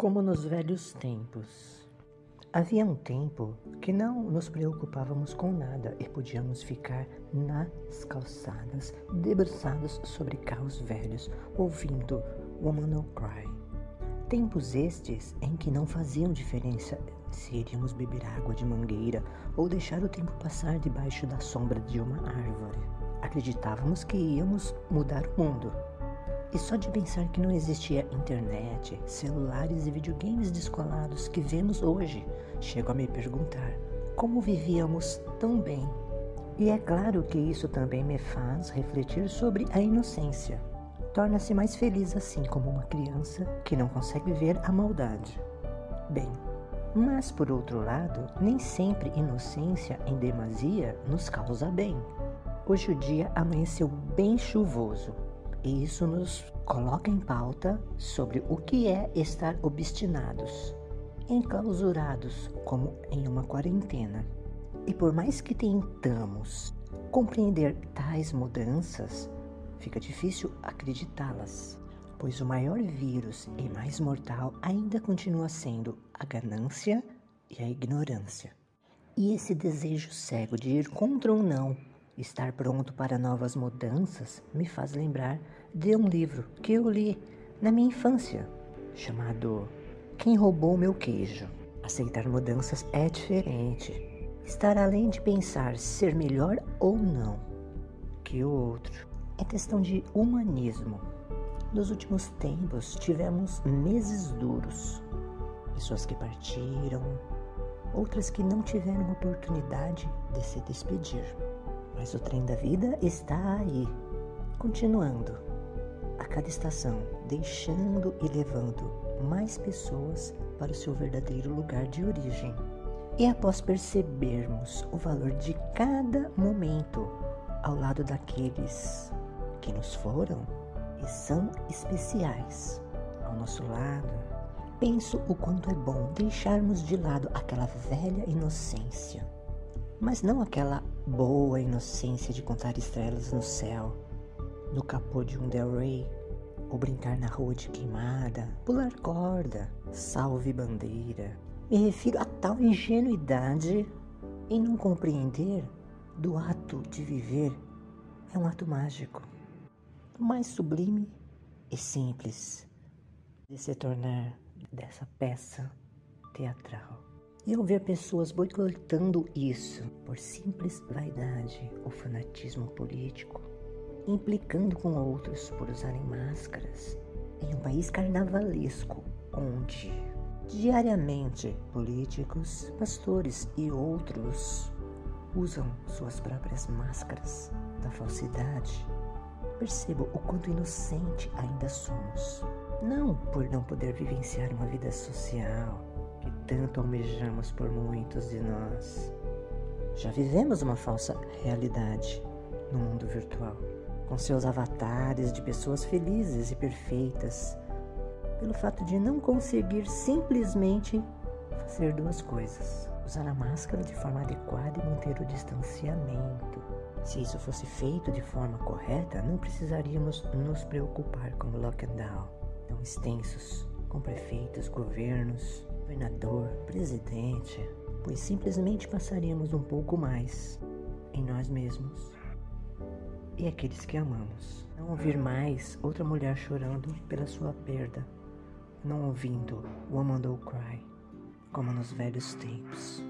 Como nos velhos tempos. Havia um tempo que não nos preocupávamos com nada e podíamos ficar nas calçadas, debruçados sobre carros velhos, ouvindo Woman No Cry. Tempos estes em que não faziam diferença se iríamos beber água de mangueira ou deixar o tempo passar debaixo da sombra de uma árvore. Acreditávamos que íamos mudar o mundo e só de pensar que não existia internet, celulares e videogames descolados que vemos hoje, chego a me perguntar como vivíamos tão bem. E é claro que isso também me faz refletir sobre a inocência. Torna-se mais feliz assim como uma criança que não consegue ver a maldade. Bem, mas por outro lado, nem sempre inocência em demasia nos causa bem. Hoje o dia amanheceu bem chuvoso e isso nos coloca em pauta sobre o que é estar obstinados, enclausurados como em uma quarentena. E por mais que tentamos compreender tais mudanças, fica difícil acreditá-las, pois o maior vírus e mais mortal ainda continua sendo a ganância e a ignorância. E esse desejo cego de ir contra ou não Estar pronto para novas mudanças me faz lembrar de um livro que eu li na minha infância, chamado Quem Roubou Meu Queijo. Aceitar mudanças é diferente. Estar além de pensar ser melhor ou não que o outro. É questão de humanismo. Nos últimos tempos tivemos meses duros. Pessoas que partiram, outras que não tiveram oportunidade de se despedir. Mas o trem da vida está aí, continuando a cada estação, deixando e levando mais pessoas para o seu verdadeiro lugar de origem. E após percebermos o valor de cada momento ao lado daqueles que nos foram e são especiais ao nosso lado, penso o quanto é bom deixarmos de lado aquela velha inocência mas não aquela boa inocência de contar estrelas no céu, no capô de um Del Rey, ou brincar na rua de queimada, pular corda, salve bandeira. Me refiro a tal ingenuidade em não compreender do ato de viver é um ato mágico, mais sublime e simples de se tornar dessa peça teatral. E ao ver pessoas boicotando isso por simples vaidade ou fanatismo político, implicando com outros por usarem máscaras, em um país carnavalesco onde diariamente políticos, pastores e outros usam suas próprias máscaras da falsidade, percebo o quanto inocente ainda somos. Não por não poder vivenciar uma vida social, tanto almejamos por muitos de nós. Já vivemos uma falsa realidade no mundo virtual, com seus avatares de pessoas felizes e perfeitas, pelo fato de não conseguir simplesmente fazer duas coisas: usar a máscara de forma adequada e manter o distanciamento. Se isso fosse feito de forma correta, não precisaríamos nos preocupar com lockdown tão extensos, com prefeitos, governos, governador, presidente, pois simplesmente passaríamos um pouco mais em nós mesmos e aqueles que amamos. Não ouvir mais outra mulher chorando pela sua perda, não ouvindo Woman Do Cry, como nos velhos tempos.